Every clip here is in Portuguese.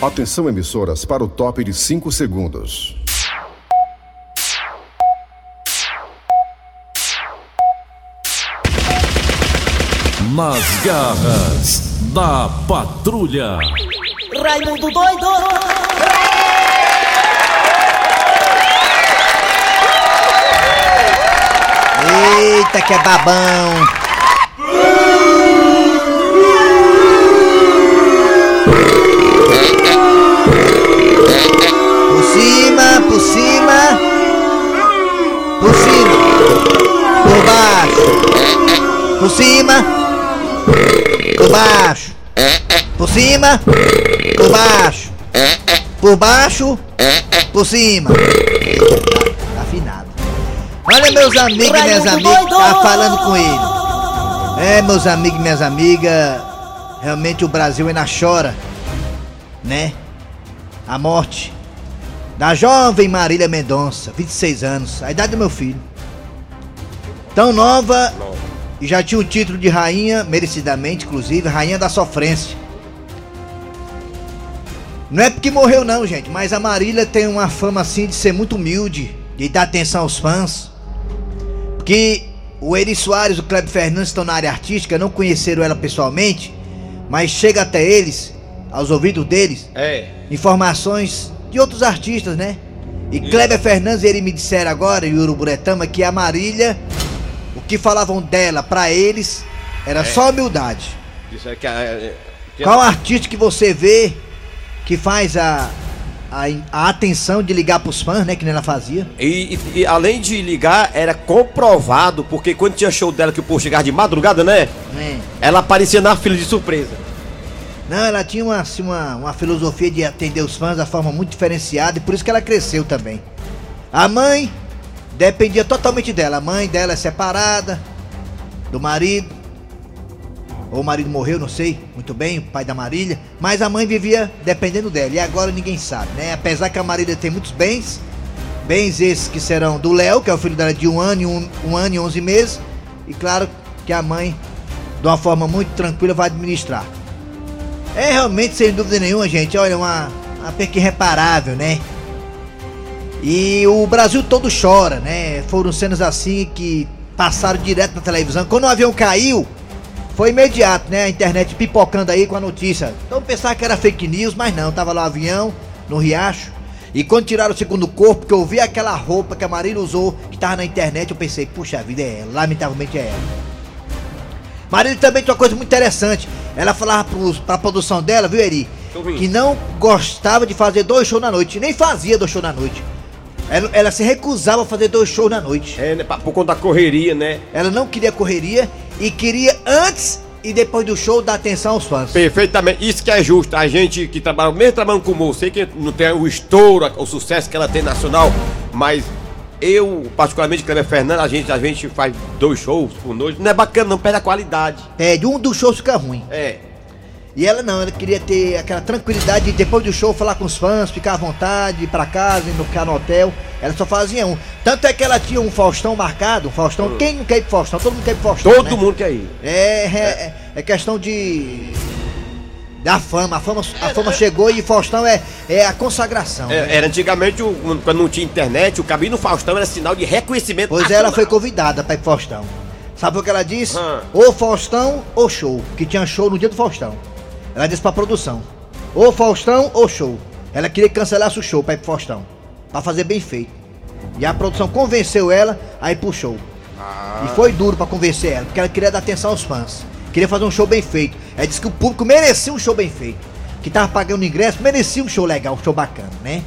Atenção emissoras para o top de 5 segundos. Nas garras da patrulha. Raimundo doido! Eita, que é babão! Por cima. Por baixo. Por cima. Por baixo. Por baixo. Por cima. Tá afinado. Olha meus amigos e minhas amigas, tá falando com ele. É, meus amigos e minhas amigas, realmente o Brasil ainda chora, né? A morte da jovem Marília Mendonça, 26 anos, a idade do meu filho. Tão nova e já tinha o título de rainha, merecidamente, inclusive, rainha da sofrência. Não é porque morreu não, gente, mas a Marília tem uma fama assim de ser muito humilde, de dar atenção aos fãs. Porque o Eri Soares e o Kleber Fernandes estão na área artística, não conheceram ela pessoalmente, mas chega até eles, aos ouvidos deles, É. informações de outros artistas, né? E Kleber Fernandes, ele me disseram agora, e Uruburetama, que a Marília, o que falavam dela pra eles, era só humildade. É que é, que Qual artista que você vê que faz a, a, a atenção de ligar pros fãs, né? Que nem ela fazia? E, e- e além de ligar, era comprovado, porque quando tinha show dela que o povo chegava de madrugada, né? né? Ela aparecia na fila de surpresa. Não, ela tinha uma, assim, uma, uma filosofia de atender os fãs da forma muito diferenciada e por isso que ela cresceu também. A mãe dependia totalmente dela. A mãe dela é separada do marido. Ou o marido morreu, não sei muito bem, o pai da Marília. Mas a mãe vivia dependendo dela. E agora ninguém sabe, né? Apesar que a Marília tem muitos bens. Bens esses que serão do Léo, que é o filho dela de um ano, e um, um ano e onze meses. E claro que a mãe, de uma forma muito tranquila, vai administrar. É realmente, sem dúvida nenhuma, gente, olha, uma, uma perca irreparável, né? E o Brasil todo chora, né? Foram cenas assim que passaram direto na televisão. Quando o avião caiu, foi imediato, né? A internet pipocando aí com a notícia. Então pensar que era fake news, mas não, tava lá o avião, no riacho. E quando tiraram o segundo corpo, que eu vi aquela roupa que a Marília usou, que tava na internet, eu pensei, puxa vida, é ela, lamentavelmente é ela. Marília também tem uma coisa muito interessante. Ela falava pros, pra produção dela, viu, Eri? Que não gostava de fazer dois shows na noite. Nem fazia dois shows na noite. Ela, ela se recusava a fazer dois shows na noite. É, né? Por conta da correria, né? Ela não queria correria e queria antes e depois do show dar atenção aos fãs. Perfeitamente. Isso que é justo. A gente que trabalha, mesmo trabalhando com moço, sei que não tem o estouro, o sucesso que ela tem nacional, mas eu, particularmente, Cleber Fernando, a gente, a gente faz dois shows por noite. Não é bacana, não perde a qualidade. Pede, um dos shows fica ruim. É. E ela não, ela queria ter aquela tranquilidade de depois do show falar com os fãs, ficar à vontade, ir pra casa, ir no ficar no hotel. Ela só fazia um. Tanto é que ela tinha um Faustão marcado, um Faustão. Quem não quer ir pro Faustão? Todo mundo quer ir pro Faustão. Hum. Todo né? mundo quer ir. É, é, é- é questão de. Da fama. A fama, a fama chegou e Faustão é, é a consagração. né? É, Era antigamente, o- quando não tinha internet, o cabine no Faustão era sinal de reconhecimento. Pois ela foi convidada pra ir pro Faustão. Sabe o que ela disse? Ah. Ou Faustão ou show. Que tinha show no dia do Faustão. Ela disse pra produção: ou Faustão ou show. Ela queria que cancelasse o show pra ir pro Faustão. Pra fazer bem feito. E a produção convenceu ela a ir pro show. E foi duro pra convencer ela, porque ela queria dar atenção aos fãs. Queria fazer um show bem feito. Ela disse que o público merecia um show bem feito. Que tava pagando ingresso, merecia um show legal, um show bacana, né?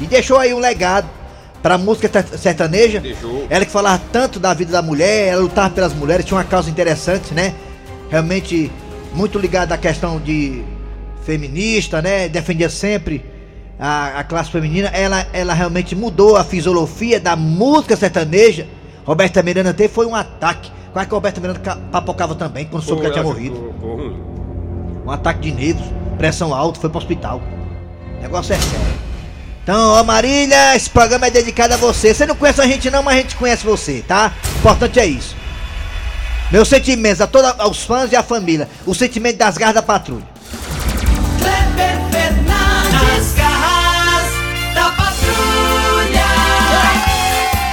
E deixou aí um legado pra música sertaneja. Deixou. Ela que falava tanto da vida da mulher, ela lutava pelas mulheres, tinha uma causa interessante, né? Realmente muito ligada à questão de feminista, né? Defendia sempre a, a classe feminina. Ela, ela realmente mudou a fisiologia da música sertaneja. Roberta Miranda até foi um ataque. Quase que a Roberta Miranda ca- papocava também quando soube que ela tinha morrido. Um ataque de nervos, pressão alta, foi pro hospital. O negócio é sério. Então, ó Marília, esse programa é dedicado a você. Você não conhece a gente não, mas a gente conhece você, tá? O importante é isso. Meus sentimentos a todos os fãs e a família. O sentimento das garras da patrulha.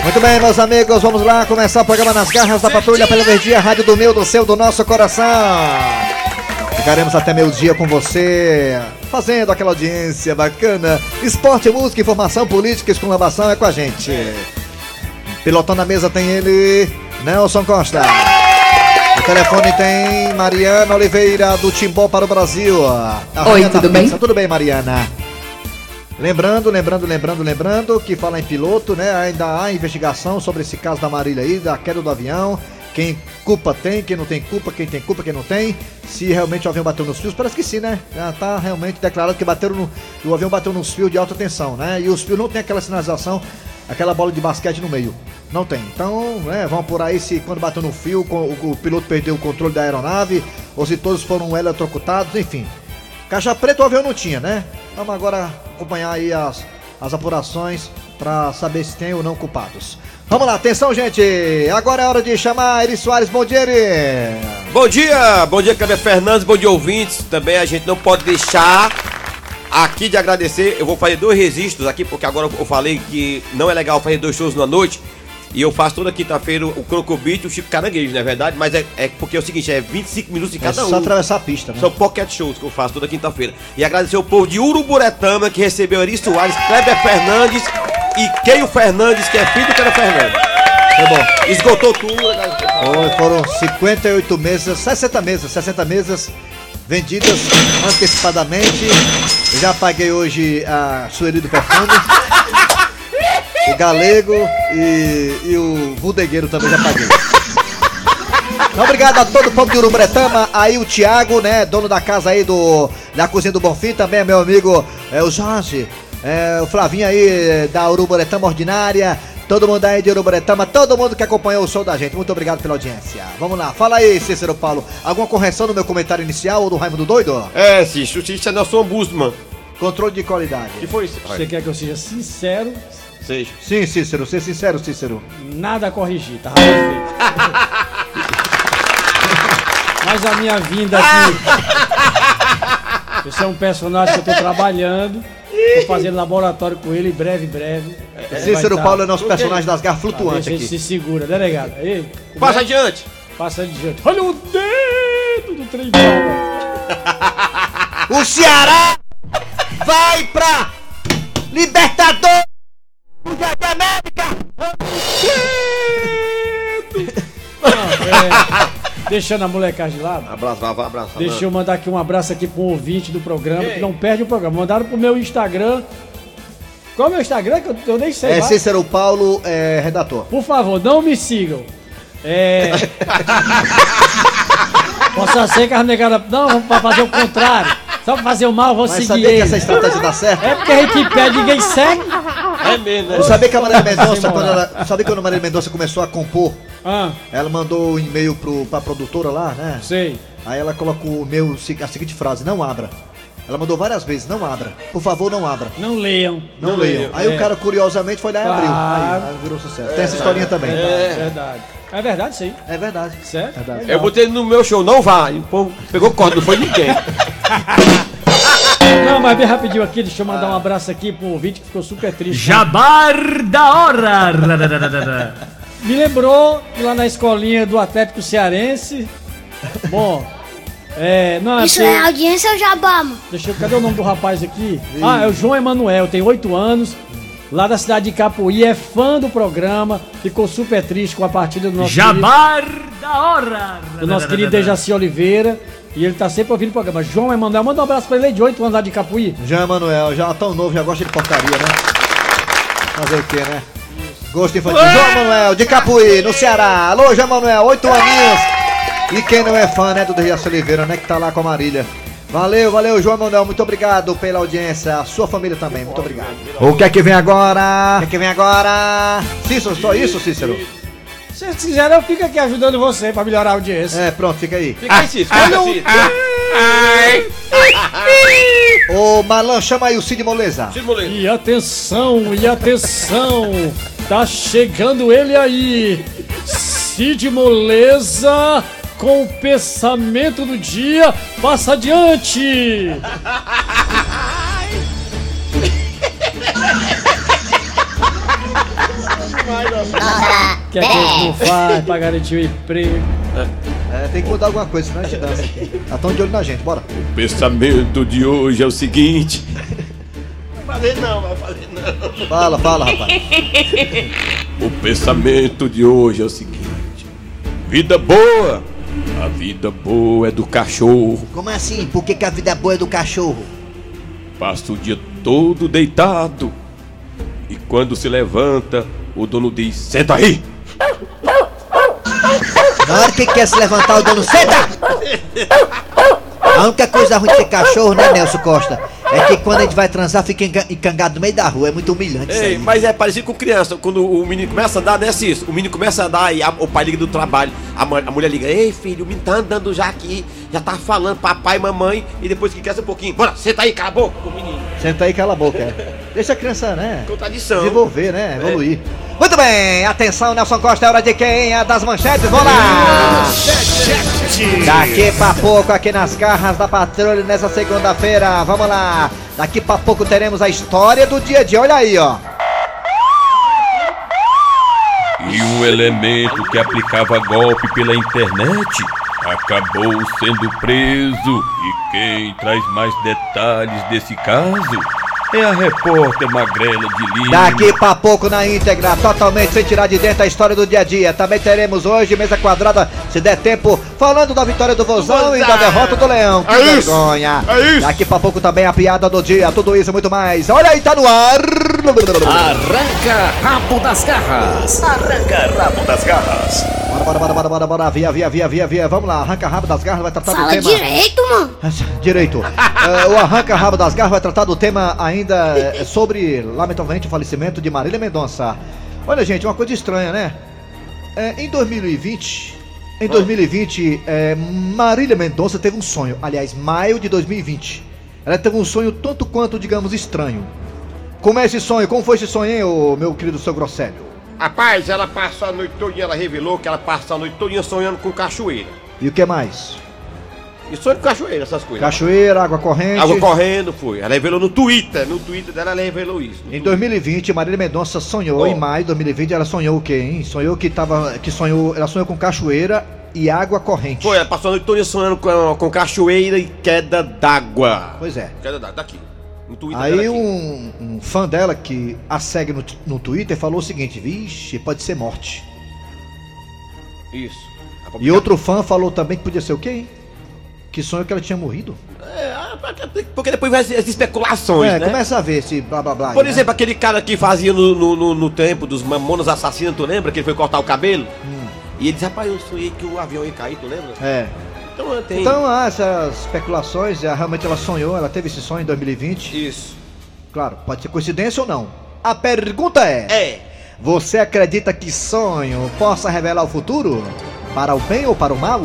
Muito bem, meus amigos, vamos lá começar o programa Nas Garras da Patrulha pela Energia Rádio do Meu, do Seu, do Nosso Coração. Ficaremos até meio-dia com você, fazendo aquela audiência bacana. Esporte, música, informação, política, exclamação é com a gente. Pilotando a mesa tem ele, Nelson Costa. Telefone tem Mariana Oliveira, do Timbó para o Brasil. A Oi, tudo bem? Tudo bem, Mariana? Lembrando, lembrando, lembrando, lembrando que fala em piloto, né? Ainda há investigação sobre esse caso da Marília aí, da queda do avião. Quem culpa tem, quem não tem culpa, quem tem culpa, quem não tem. Se realmente o avião bateu nos fios, parece que sim, né? Já tá realmente declarado que bateram no, o avião bateu nos fios de alta tensão, né? E os fios não tem aquela sinalização, aquela bola de basquete no meio. Não tem. Então, né, vamos por aí se quando bateu no fio, o, o piloto perdeu o controle da aeronave, ou se todos foram eletrocutados, enfim. Caixa preta o avião não tinha, né? Vamos agora acompanhar aí as, as apurações pra saber se tem ou não culpados. Vamos lá, atenção, gente! Agora é hora de chamar Eri Soares. Bom dia, Eri! Bom dia, bom dia, Kleber Fernandes, bom dia, ouvintes. Também a gente não pode deixar aqui de agradecer. Eu vou fazer dois registros aqui, porque agora eu falei que não é legal fazer dois shows na noite. E eu faço toda quinta-feira o Crocobit e o Chico Caranguejo, não é verdade? Mas é, é porque é o seguinte, é 25 minutos de É cada só um. atravessar a pista, né? São pocket shows que eu faço toda quinta-feira. E agradecer o povo de Uruburetama que recebeu Eri Soares, Kleber Fernandes e Keio Fernandes, que é filho do Kleber Fernandes. Foi bom. Esgotou tudo. agradecer. Foi, foram 58 mesas, 60 mesas, 60 mesas vendidas antecipadamente. Já paguei hoje a Sueli do Perfume. o Galego e, e o Budegueiro também já paguei. Obrigado a todo o povo de Urubretama, aí o Thiago, né, dono da casa aí do da cozinha do Bonfim, também é meu amigo é, o Jorge, é, o Flavinho aí da Uruburetama Ordinária, todo mundo aí de Uruburetama, todo mundo que acompanhou o show da gente, muito obrigado pela audiência. Vamos lá, fala aí, Cícero Paulo, alguma correção no meu comentário inicial ou do Raimundo Doido? É, Cício, o Cício é nosso ombudsman. Controle de qualidade. que foi isso? Você quer que eu seja sincero, Seja. Sim, Cícero, ser sincero, Cícero. nada a corrigir, tá. Mas a minha vinda aqui. Esse é um personagem que eu tô trabalhando. Tô fazendo laboratório com ele, breve, breve. Ele Cícero vai Paulo tá- é nosso personagem das garras flutuantes aqui. se segura, delegado. Ei, como Passa é? adiante. Passa adiante. Olha o dedo do trem. O Ceará vai pra Libertadores da América! É, deixando a molecagem de lado. Abraço, vai, vai, abraço. Deixa eu mandar aqui um abraço aqui pro ouvinte do programa, que não perde o programa. Mandaram pro meu Instagram. Qual é o meu Instagram? Que eu, eu nem sei. É lá. Cícero Paulo, é, redator. Por favor, não me sigam. É. Possa ser que a negada. Não, vamos pra fazer o contrário. Só pra fazer o mal, eu vou Mas seguir sabia que ele. essa estratégia dá certo? É porque a gente pede, ninguém segue. É mesmo, né? Eu sabia que a Marília Mendonça, quando ela. Sabe quando a Marília Mendonça começou a compor? Ah, Ela mandou um e-mail pro, pra produtora lá, né? sei. Aí ela colocou o meu, a seguinte frase, não abra. Ela mandou várias vezes, não abra. Por favor, não abra. Não leiam. Não, Não leiam. leiam. Aí É. o cara, curiosamente, foi lá e abriu. Claro. Aí, aí virou sucesso. Tem essa historinha também. É verdade. É verdade, sim. É verdade. Certo? Verdade. Eu botei no meu show, não vá. E o povo pegou corda, não foi ninguém. Não, mas bem rapidinho aqui, deixa eu mandar um abraço aqui pro ouvinte que ficou super triste. Jabar da hora! Me lembrou que lá na escolinha do Atlético Cearense. Bom, é. Não, Isso porque- é audiência ou jabá, mano? Deixa eu. Cadê o nome do rapaz aqui? Ah, é o João Emanuel, tem 8 anos. Lá da cidade de Capuí, é fã do programa, ficou super triste com a partida do nosso Jabar da hora! querido, do nosso querido Dejaci Oliveira. E ele tá sempre ouvindo o programa. João Emanuel, manda um abraço pra ele aí de 8 anos lá de Capuí. Jean Emanuel, já tão novo, já gosta de porcaria, né? Fazer o quê, né? Gosto infantil. João Emanuel, de Capuí, no Ceará. Alô, João Emanuel, oito aninhos. E quem não é fã, né, do Dejaci Oliveira, né, que tá lá com a Marília. Valeu, valeu, João Emanuel, muito obrigado pela audiência. A sua família também, muito obrigado. O que é que vem agora? O que é que vem agora? Cícero, só isso, Cícero? Se vocês quiserem, eu fico aqui ajudando você pra melhorar a audiência. É, pronto, fica aí. Fica aí, Cício. Fica assim. Ô, Malan, chama aí o Cid Moleza. Cício Moleiro. E atenção, e atenção, tá chegando ele aí, Cid Moleza, com o pensamento do dia, passa adiante! Que é que não faz pra garantir o emprego? É, tem que mudar alguma coisa, senão a gente dança aqui. Já tão de olho na gente, bora. O pensamento de hoje é o seguinte. Vai fazer não, vai fazer não. Fala, fala, rapaz. O pensamento de hoje é o seguinte: vida boa. A vida boa é do cachorro. Como assim? Por que, que a vida boa é do cachorro? Passa o dia todo deitado. E quando se levanta, o dono diz: Senta aí! Na hora que quer se levantar, o dono senta! A única coisa ruim de ser cachorro, né, Nelson Costa? É que quando a gente vai transar, fica encangado no meio da rua. É muito humilhante isso Ei, aí. mas é parecido com criança. Quando o menino começa a andar, assim, isso. O menino começa a andar e a- o pai liga do trabalho. A, mãe- a mulher liga: Ei, filho, o menino tá andando já aqui. Já tá falando papai, mamãe. E depois que cresce um pouquinho: Bora, senta aí, cala a boca, o menino. Senta aí, cala a boca. é. Deixa a criança, né? Contradição. Desenvolver, né? Evoluir. Muito bem, atenção, Nelson Costa, é hora de quem? É das manchetes, vamos lá! Daqui pra pouco, aqui nas garras da patrulha, nessa segunda-feira, vamos lá! Daqui pra pouco teremos a história do dia a dia, olha aí, ó! E um elemento que aplicava golpe pela internet acabou sendo preso. E quem traz mais detalhes desse caso é a repórter Magrela de Lima. Daqui pra pouco na íntegra, totalmente sem tirar de dentro a história do dia a dia. Também teremos hoje, mesa quadrada, se der tempo, falando da vitória do Vozão e da derrota do Leão. Que É isso, vergonha! é isso. Daqui pra pouco também a piada do dia, tudo isso e muito mais. Olha aí, tá no ar! Arranca rabo das garras. Arranca rabo das garras. Bora, bora, bora, bora, bora, bora, via, via, via, via, via. Vamos lá, arranca rabo das garras, vai tratar do Fala tema. direito, mano. Direito. É, o Arranca Rabo das Garras vai tratar do tema ainda é, sobre, lamentavelmente, o falecimento de Marília Mendonça. Olha, gente, uma coisa estranha, né? É, em 2020, em 2020, é, Marília Mendonça teve um sonho. Aliás, maio de 2020. Ela teve um sonho tanto quanto, digamos, estranho. Como é esse sonho? Como foi esse sonho, hein, ô, meu querido seu Grosselho? Rapaz, ela passou a noite todinha, ela revelou que ela passou a noite todinha sonhando com cachoeira. E o que mais? E sonho com cachoeira, essas coisas. Cachoeira, água corrente. Água correndo, foi. Ela revelou no Twitter. No Twitter dela, ela revelou isso. Em 2020, Marília Mendonça sonhou, Oh. em maio de 2020, ela sonhou o quê, hein? Sonhou que tava. Que sonhou. Ela sonhou com cachoeira e água corrente. Foi, ela passou a noite todinha sonhando com, com cachoeira e queda d'água. Pois é. Queda d'água, daqui. No Twitter Aí um, um fã dela que a segue no, no Twitter falou o seguinte: vixe, pode ser morte. Isso. E outro fã falou também que podia ser o quê, hein? Que sonhou que ela tinha morrido. É, ah, porque- porque depois vai as especulações, é, né? começa a ver esse blá blá blá. aí, Por né? exemplo, aquele cara que fazia no, no, no- no tempo dos mamonas assassinos, tu lembra? Que ele foi cortar o cabelo? E ele disse, rapaz, eu sonhei que o avião ia cair, tu lembra? É. Então tem. Então há essas especulações, é, realmente ela sonhou, ela teve esse sonho em 2020. Isso. Claro, pode ser coincidência ou não. A pergunta é. É. Você acredita que sonho possa revelar o futuro? Para o bem ou para o mal?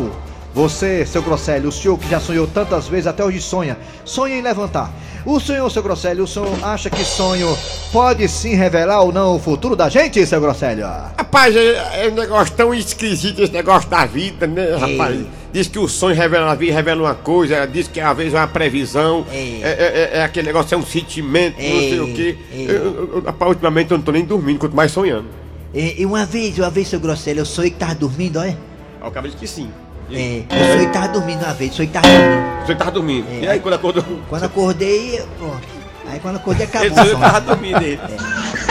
Você, seu Grosselio, o senhor que já sonhou tantas vezes, até hoje sonha, sonha em levantar. O senhor, seu Grosselio, o senhor acha que sonho pode sim revelar ou não o futuro da gente, seu Grosselio? Rapaz, é, é um negócio tão esquisito esse negócio da vida, né, rapaz? Diz que o sonho revela a vida, revela uma coisa, diz que às vezes é uma previsão, Ei. é, é- é- é aquele negócio, é um sentimento, não sei o quê. Ei. Eu, eu- eu- ultimamente eu não tô nem dormindo, quanto mais sonhando. E, uma vez, uma vez, seu Grosselio, eu sonhei que tava dormindo, olha. Aí o cara disse que sim. E É, eu sonhei que tava dormindo uma vez, sonhei que tava dormindo. Você tava dormindo. É. E aí quando acordou? Quando acordei, pronto. Aí quando acordei, acabou Ele o sonhou sonho. que tava dormindo ele.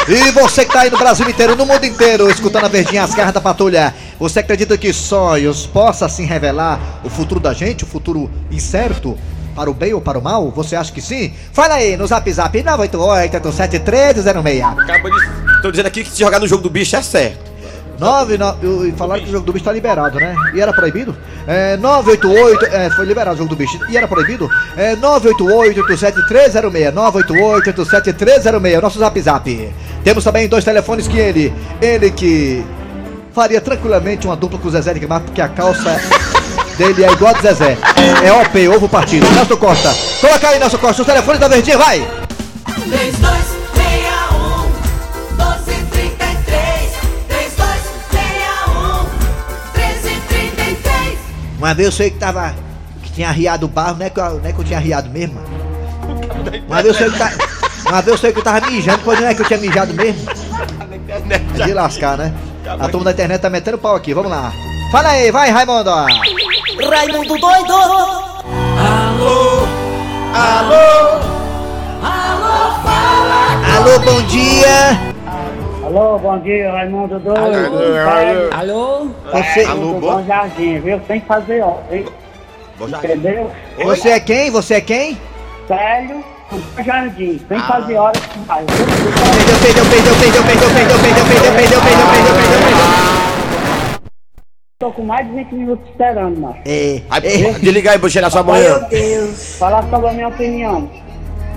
E você que tá aí no Brasil inteiro, no mundo inteiro, escutando a Verdinha as garras da patrulha, você acredita que sonhos possa assim revelar o futuro da gente, o futuro incerto? Para o bem ou para o mal? Você acha que sim? Fala aí no zap zap 988-87306. Acaba de. Tô dizendo aqui que se jogar no jogo do bicho é certo. 9, e falaram que o jogo do bicho tá liberado, né? E era proibido? É, 988, é, foi liberado o jogo do bicho. E era proibido? É, 988-87306, 988-87306, nosso zap zap. Temos também dois telefones que ele, ele que faria tranquilamente uma dupla com o Zezé de Camargo, porque a calça dele é igual a do Zezé. É OP, ovo partido. Nelson Costa, coloca aí, Nelson Costa, os telefones da Verdinha, vai! 3261 1233 3261 1333 Uma vez eu sei que tava. que tinha arriado o barro, não é que eu, não é que eu tinha arriado mesmo. Uma vez eu sei que tá. Uma vez eu sei que eu tava mijando, pois não é que eu tinha mijado mesmo. É de lascar, né? A turma da internet tá metendo pau aqui, vamos lá. Fala aí, vai, Raimundo. Raimundo doido! Alô, bom dia. Alô, bom dia, Raimundo Doido. Alô? Você, Alô, do bom? Bom Jardim, viu? Tem que fazer jardim. entendeu? você é quem? Você é quem? Célio Jardim. Que fazer hora que vai. Perdeu, perdeu, perdeu, perdeu, perdeu, perdeu, perdeu, perdeu, perdeu, perdeu, perdeu, perdeu, perdeu. Tô com mais de 20 minutos esperando, macho. É, Aí, é. desliga aí, Bocheira, sua manhã. Falar sobre a minha opinião.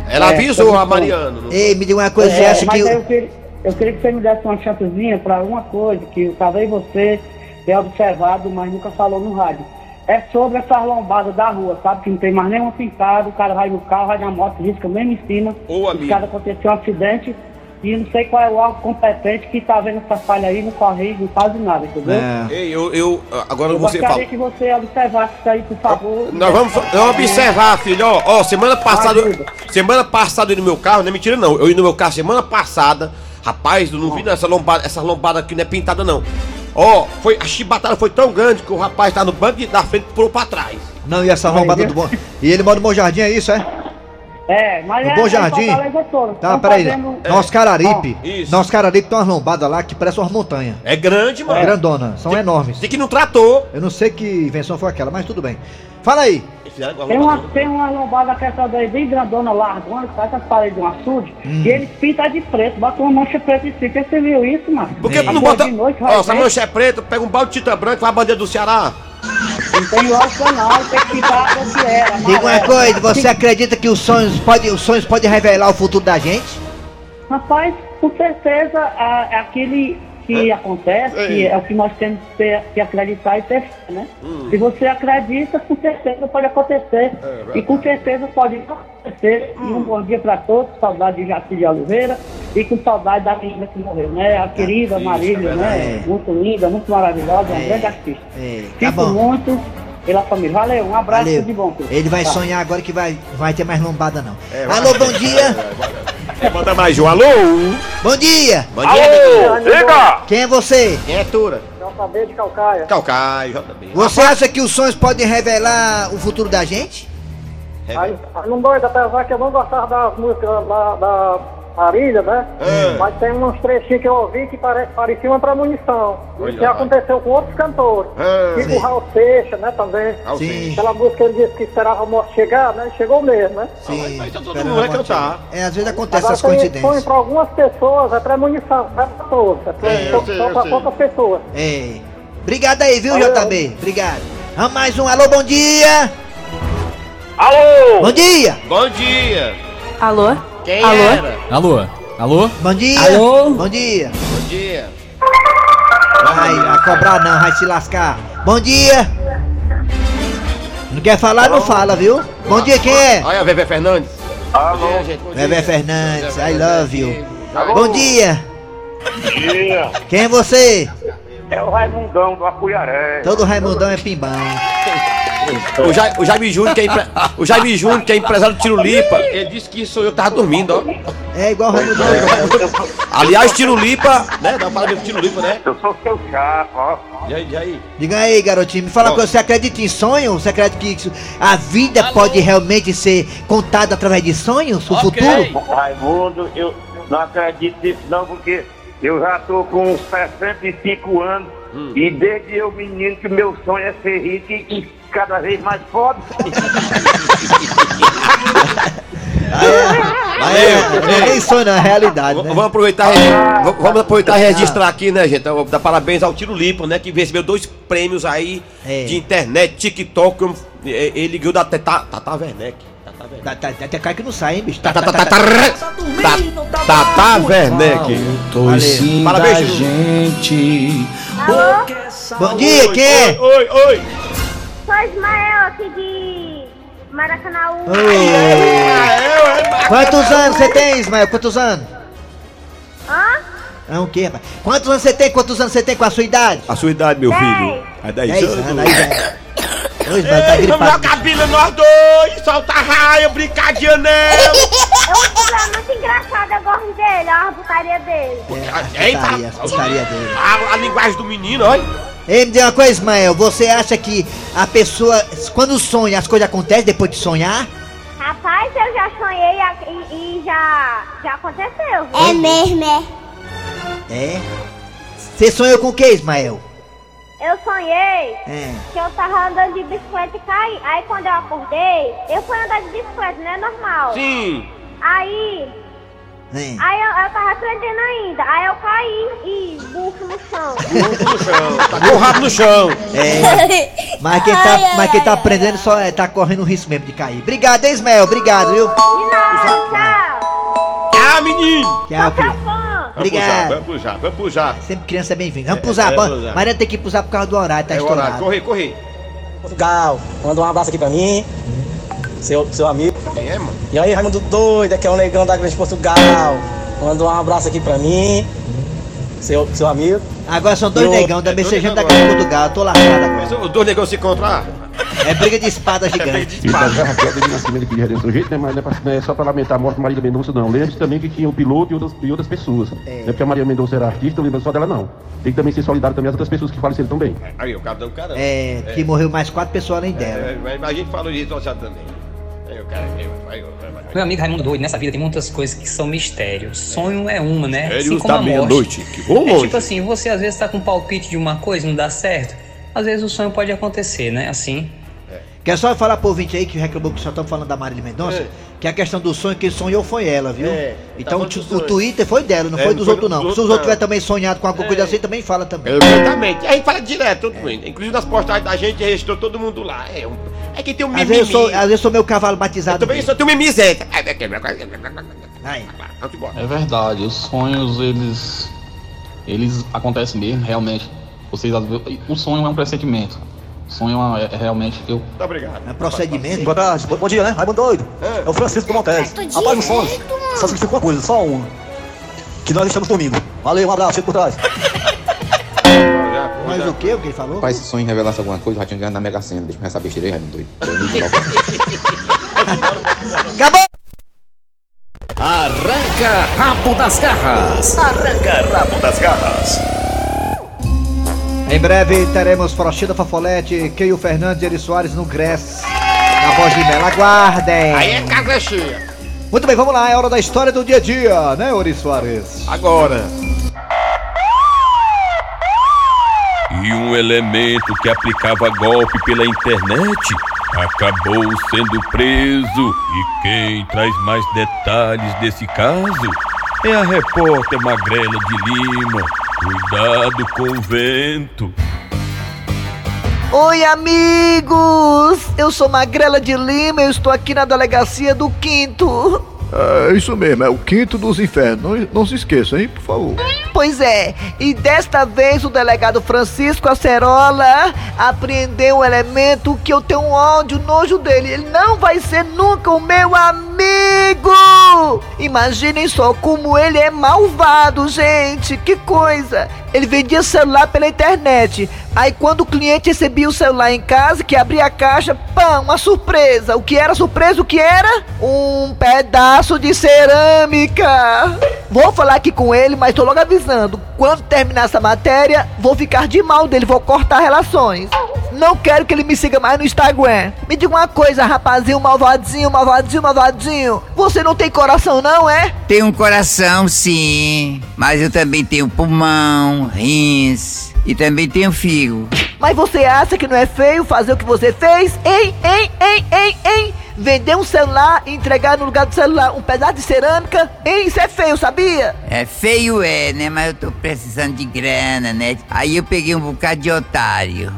Ela É, avisou a Mariana. Ei, me diga uma coisa, você É, acha mas que... eu, queria, eu queria que você me desse uma chancezinha pra uma coisa que talvez você tenha observado, mas nunca falou no rádio. É sobre essas lombadas da rua, sabe? Que não tem mais nenhuma pintada, o cara vai no carro, vai na moto, risca mesmo em cima. Ô, Os amigo. caras aconteceu um acidente e não sei qual é o órgão competente que tá vendo essa falha aí, não corre, não faz nada, entendeu? É. Ei, eu, eu. Agora Eu você gostaria fala. que você observasse isso aí, por favor. Nós vamos, vamos observar, filho. Ó, ó, semana passada. Ajuda. Semana passada eu ia no meu carro, não é mentira não. Eu ia no meu carro semana passada. Rapaz, eu não vi não, essa lombada, essa lombada aqui não é pintada não. Ó, foi, a chibatada foi tão grande que o rapaz tá no banco e da frente e pulou pra trás. Não, e essa lombada do bom... E ele mora no Bom Jardim, é isso, é? É, mas No é, Bom é Jardim? Toda. Tá, peraí. fazendo- Nosso Cararipe. Ó, isso. Nosso Cararipe tem umas lombadas lá que parecem umas montanhas. É grande, mano. Grandona, são enormes. Tem que não tratou. Eu não sei que invenção foi aquela, mas tudo bem. Fala aí. Tem uma, tem uma lombada que essa daí bem grandona, largona, que faz as paredes de um açude, Hum. e eles pintam de preto, botam uma mancha preta em cima. Você viu isso, mano? Por que tu não bota. de noite vai Ó, essa mancha é preta, pega um balde de tinta branca e faz a bandeira do Ceará. Não tem lógica não, tem que pintar que era. Diga uma amarelo. coisa, você acredita que os sonhos podem os sonhos podem revelar o futuro da gente? Rapaz, com certeza, a- é aquele que acontece, que é o que nós temos que, ter- que acreditar e ter fé, né? Hum. Se você acredita, com certeza pode acontecer. É e com certeza pode acontecer. E um bom dia para todos, saudade de Jaci de Oliveira e com saudade da menina que morreu, né? A querida Marília, né? Muito linda, muito maravilhosa, uma É. grande artista. É, tá Fico bom. muito pela família. Valeu, um abraço Valeu. tudo de bom. filho. Ele vai Tá. sonhar agora que vai vai ter mais lombada não. É, Alô, bom dia. Manda mais um. Alô? Bom dia. Bom dia, Diga! Quem é você? Quem é Tura? JB de Calcaia. Calcaio, JB. Você acha que os sonhos podem revelar o futuro da gente? Aí, não doido, apesar que eu não gostava das músicas da, da Marília, né? É. Mas tem uns trechinhos que eu ouvi que pare, parecia uma premonição. Olha Isso aconteceu com outros cantores. É. Tipo o Raul Seixas, né, também. Sim. Aquela música ele disse que esperava a morte chegar, né? E chegou mesmo, né? Sim. mas todo Espera mundo uma vai cantar. É, às vezes acontece Agora essas coincidências. para algumas pessoas, é premonição, não é para todos. É pra- É, só sei, para sei. poucas pessoas. É. Obrigado aí, viu, Valeu. JB? Obrigado. Vamos mais um. Alô, bom dia. Alô? Bom dia. Bom dia. Alô? Quem Alô? era? Alô? Alô? Bom dia. Alô? Bom dia. Bom dia. Vai, vai cobrar não, vai se lascar. Bom dia. Não quer falar, não fala, viu? Bom dia, quem é? Olha, Bebê Fernandes. Alô? Bom. Bom dia. Fernandes, I love you. Alô? Bom dia. Dia. Quem é você? É o Raimundão do Apuiaré. Todo Raimundão é pimbão. O, Ja- o Jaime Júnior, que é, empre... o Jaime Júnior, que é empresário do Tiro Lipa, ele disse que sou eu tava dormindo, ó. É igual Raimundão. Aliás, Tiro Lipa, né? Dá um parabéns pro Tiro Lipa, né? Eu sou seu chapa, ó. E aí, e aí? Diga aí, garotinho, me fala uma coisa, você acredita em sonho? Você acredita que isso- a vida pode realmente ser contada através de sonhos? O Ok. futuro? Raimundo, eu não acredito nisso não, porque eu já tô com uns 65 anos e desde eu menino que meu sonho é ser rico e, e cada vez mais pobre. É, é nem sonho, não, é realidade, V- né? Vamos aproveitar, e v- vamos aproveitar e registrar aqui, né, gente? Então, Dar parabéns ao Tiro Lipa, né? Que recebeu dois prêmios aí É. de internet, TikTok. eh, Ele ganhou da Tata, Tata Werneck. Tata Werneck. Tá, tá, até cai que não sai, hein, bicho? Tata, Tata, Tata, Tata, Tata Werneck. Valeu. Parabéns, Tiro. Bom dia, quem é? Oi, oi. Sou Ismael aqui de Maracanã. Ô. Quantos anos você tem, Ismael? Quantos anos? Hã? É o quê, rapaz? Quantos anos você tem? Quantos anos você tem com a sua idade? A sua idade, meu Dez. filho? É 10 10 anos. anos, aí já. Ô, Ismael, tá vamos jogar bila nós dois, solta a raia, brincadinha nela. É um problema muito engraçado, eu gosto coisa dele, é uma putaria dele. É, Ei, as putaria, as putaria dele. A, a linguagem do menino, olha. Ei, me diga uma coisa, Ismael, você acha que a pessoa, quando sonha, as coisas acontecem depois de sonhar? Rapaz, eu já sonhei e, e já, já aconteceu. viu? É mesmo, é? É? Você sonhou com o que, Ismael? Eu sonhei É. que eu tava andando de bicicleta e caí. Aí quando eu acordei, eu fui andar de bicicleta, né? Normal. Sim. Aí, É. aí eu, eu tava aprendendo ainda. Aí eu caí e bufo no chão. No chão. Tá com o rabo no chão. É. Mas quem tá, Ai, ai, mas quem tá ai, aprendendo só é, tá correndo o risco mesmo de cair. Obrigado, hein, Ismael? Obrigado, viu? De nada, tchau. Ah, menino. Tchau, filho. Vamos Obrigado. Japa, vamos pro Japa, vamos pro Japa. Sempre criança é bem-vinda. Vamos pro Zap. é, pro Zap. Mariana tem que ir pro Zap por causa do horário, tá É o horário. estourado. Corre, corre. Portugal, manda um abraço aqui pra mim, seu, seu amigo. Quem é, mano? E aí, Raimundo Doido, que é o negão da Grande Portugal, manda um abraço aqui pra mim, seu, seu amigo. Agora são dois negão da é da negão Grande Portugal. Eu tô lascado agora. Os dois negócios se encontrar. É briga de espada gigante. E da Guerra Fria teve nascimento de do jeito, né? Mas não é, pra- não é só pra lamentar a morte da Maria Mendonça, não. Lembre-se também que tinha o piloto e outras, e outras pessoas. Não é porque a Maria Mendonça era artista, lembra só dela, não. Tem que também ser solidário também às outras pessoas que faleceram também. Aí, o cara deu um cara. É, que morreu mais quatro pessoas além dela. É, mas a gente falou disso já também. Cara. Meu amigo Raimundo Doido, nessa vida tem muitas coisas que são mistérios. Sonho é uma, né? Mistérios como da a morte. meia-noite, que vão É tipo assim, você às vezes tá com um palpite de uma coisa e não dá certo. Às vezes o sonho pode acontecer, né? Assim. Quer só falar pro ouvinte aí que reclamou que só estamos falando da Marília Mendonça? É. Que a questão do sonho, quem sonhou foi ela, viu? É, então tá o, o. Twitter foi dela, não É, foi dos outros do- não. dos Se os outros, tiver também sonhado com alguma coisa É. assim, também fala também. Exatamente. A gente fala direto, tudo bem. Inclusive nas postagens da gente, registrou todo mundo lá. É, um, é que tem um Às mimimi. vezes, eu sou, às vezes eu sou meu cavalo batizado. Eu também tenho um mimizete. É verdade, os sonhos eles eles acontecem mesmo, realmente. Vocês às o sonho é um pressentimento. O sonho é, é realmente eu Muito obrigado. É procedimento. Boa tarde, bom, bom dia, né? Raimundo Doido. É, o Francisco do Montes. Rapaz, os sonhos, só significa uma coisa, só uma. Que nós estamos domingo. Valeu, um abraço, fico por trás. Mas o que? O que ele falou? Rapaz, se sonho revelasse alguma coisa, eu já tinha ganhado na Mega Sena. Deixa eu essa besteira aí, Raimundo doido. Acabou! Arranca rabo das garras. Arranca rabo das garras. Em breve teremos Frostina Fafolete, Keio Fernandes e Eri Soares no Gress. Na voz de Mela, aguardem! Aí é casa cheia. Muito bem, vamos lá, é hora da história do dia a dia, né, Ori Soares? Agora. E um elemento que aplicava golpe pela internet acabou sendo preso. E quem traz mais detalhes desse caso é a repórter Magrela de Lima. Cuidado com o vento. Oi, amigos! Eu sou Magrela de Lima, eu estou aqui na delegacia do Quinto. É isso mesmo, é o quinto dos infernos. Não, não se esqueça, hein, por favor. Pois é, e desta vez o delegado Francisco Acerola apreendeu um elemento que eu tenho um ódio, nojo dele. Ele não vai ser nunca o meu amigo! Imaginem só como ele é malvado, gente! Que coisa! Ele vendia celular pela internet. Aí quando o cliente recebia o celular em casa, que abria a caixa, pã, uma surpresa. O que era surpresa? O que era? Um pedaço de cerâmica. Vou falar aqui com ele, mas tô logo avisando. Quando terminar essa matéria, vou ficar de mal dele, vou cortar relações. Não quero que ele me siga mais no Instagram. Me diga uma coisa, rapazinho, malvadinho, malvadinho, malvadinho. Você não tem coração, não é? Tenho um coração, sim, mas eu também tenho pulmão, rins e também tenho fígado. Mas você acha que não é feio fazer o que você fez? Hein, hein, hein, hein, hein? Vender um celular e entregar no lugar do celular um pedaço de cerâmica? Hein, isso é feio, sabia? É feio, é, né? Mas eu tô precisando de grana, né? Aí eu peguei um bocado de otário.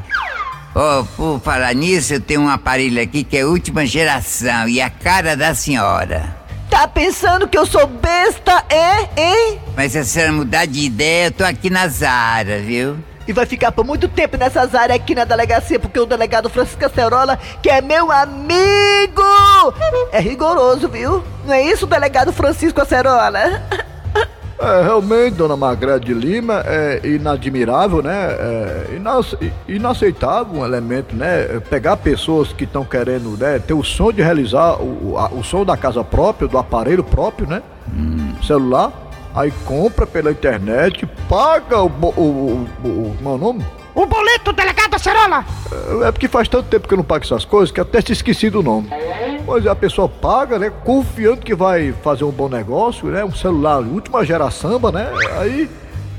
Ó, por falar nisso, eu tenho um aparelho aqui que é última geração e a cara da senhora. Tá pensando que eu sou besta, é, hein? Mas se a senhora mudar de ideia, eu tô aqui na Zara, viu? E vai ficar por muito tempo nessas áreas aqui na delegacia, porque o delegado Francisco Acerola, que é meu amigo, é rigoroso, viu? Não é isso, delegado Francisco Acerola? É, realmente, dona Magrela de Lima, é inadmirável, né? É inaceitável um elemento, né? É Pegar pessoas que estão querendo né, ter o sonho de realizar o, a- o sonho da casa própria, do aparelho próprio, né? Celular. Aí compra pela internet, paga o. o, o, o, o como é o nome? O boleto, delegado Acerola! É é porque faz tanto tempo que eu não pago essas coisas que até se esqueci do nome. Pois é, a pessoa paga, né? Confiando que vai fazer um bom negócio, né? Um celular última geração, né? Aí,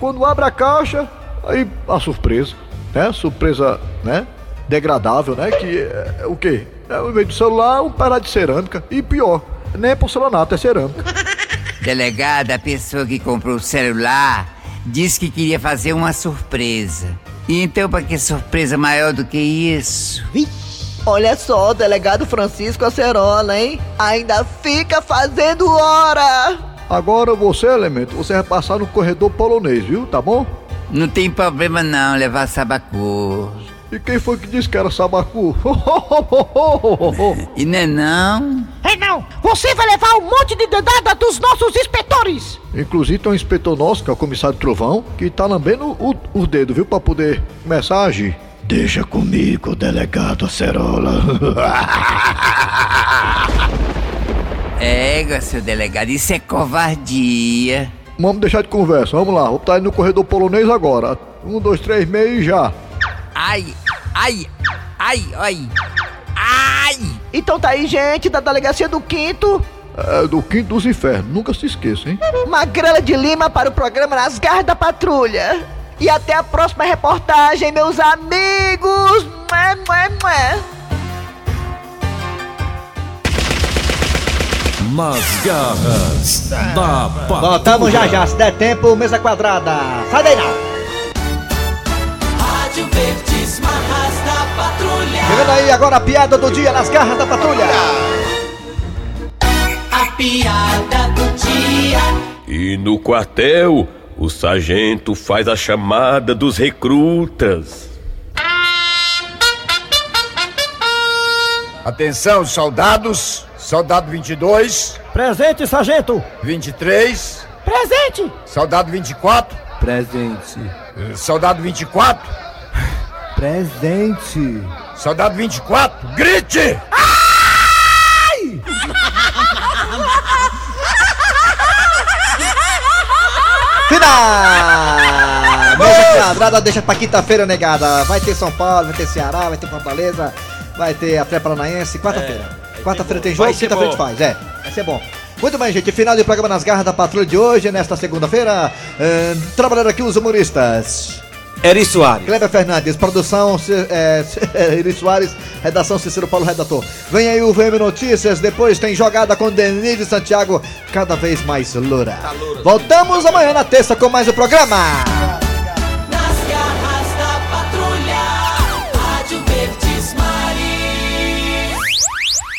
quando abre a caixa, aí a surpresa, né? Surpresa, né? Degradável, né? Que é, o quê? É, ao invés de celular, um pedaço de cerâmica. E pior, nem é porcelanato, é cerâmica. Delegada, a pessoa que comprou o celular disse que queria fazer uma surpresa. E então, pra que surpresa maior do que isso? Olha só, delegado Francisco Acerola, hein? Ainda fica fazendo hora! Agora você, elemento, você vai passar no corredor polonês, viu? Tá bom? Não tem problema não levar sabacu. E quem foi que disse que era sabacu? E não é não? É não! Você vai levar um monte de dedada dos nossos inspetores! Inclusive tem um inspetor nosso, que é o comissário Trovão, que tá lambendo o, o dedo, viu? Pra poder começar a agir. Deixa comigo, delegado Acerola. Égua, seu delegado, isso é covardia. Vamos deixar de conversa, vamos lá. Vou estar indo no corredor polonês agora. Um, dois, três, meio e já. Ai, ai, ai, ai, ai! Então tá aí, gente, da delegacia do Quinto, É do quinto dos infernos, nunca se esqueça, hein? Magrela de Lima para o programa Nas Garras da Patrulha. E até a próxima reportagem, meus amigos! Mua, mua, mua. Nas garras da patrulha. Voltamos já já, se der tempo, mesa quadrada. Sai daí não! Rádio Verdes Marras da Patrulha. Chegando aí agora a piada do dia nas garras da patrulha. A piada do dia. E no quartel, o sargento faz a chamada dos recrutas. Atenção, soldados. Soldado 22. Presente, sargento! 23. Presente! Soldado 24. Presente. Soldado 24. Presente. Soldado 24. Grite! Final! Mesa quadrada deixa pra quinta-feira, negada. Vai ter São Paulo, vai ter Ceará, vai ter Fortaleza, vai ter a Paranaense. Quarta-feira. Quarta-feira tem jogo, quinta-feira a gente bom. faz. É, vai ser bom. Muito bem, gente. Final de programa nas garras da patrulha de hoje, nesta segunda-feira. eh, trabalhando aqui os humoristas. Eri Soares. Kleber Fernandes, produção é, C- Eri Soares, redação Cícero Paulo, redator. Vem aí o VM Notícias, depois tem jogada com Denise Santiago, cada vez mais loura. Voltamos amanhã na terça com mais o programa.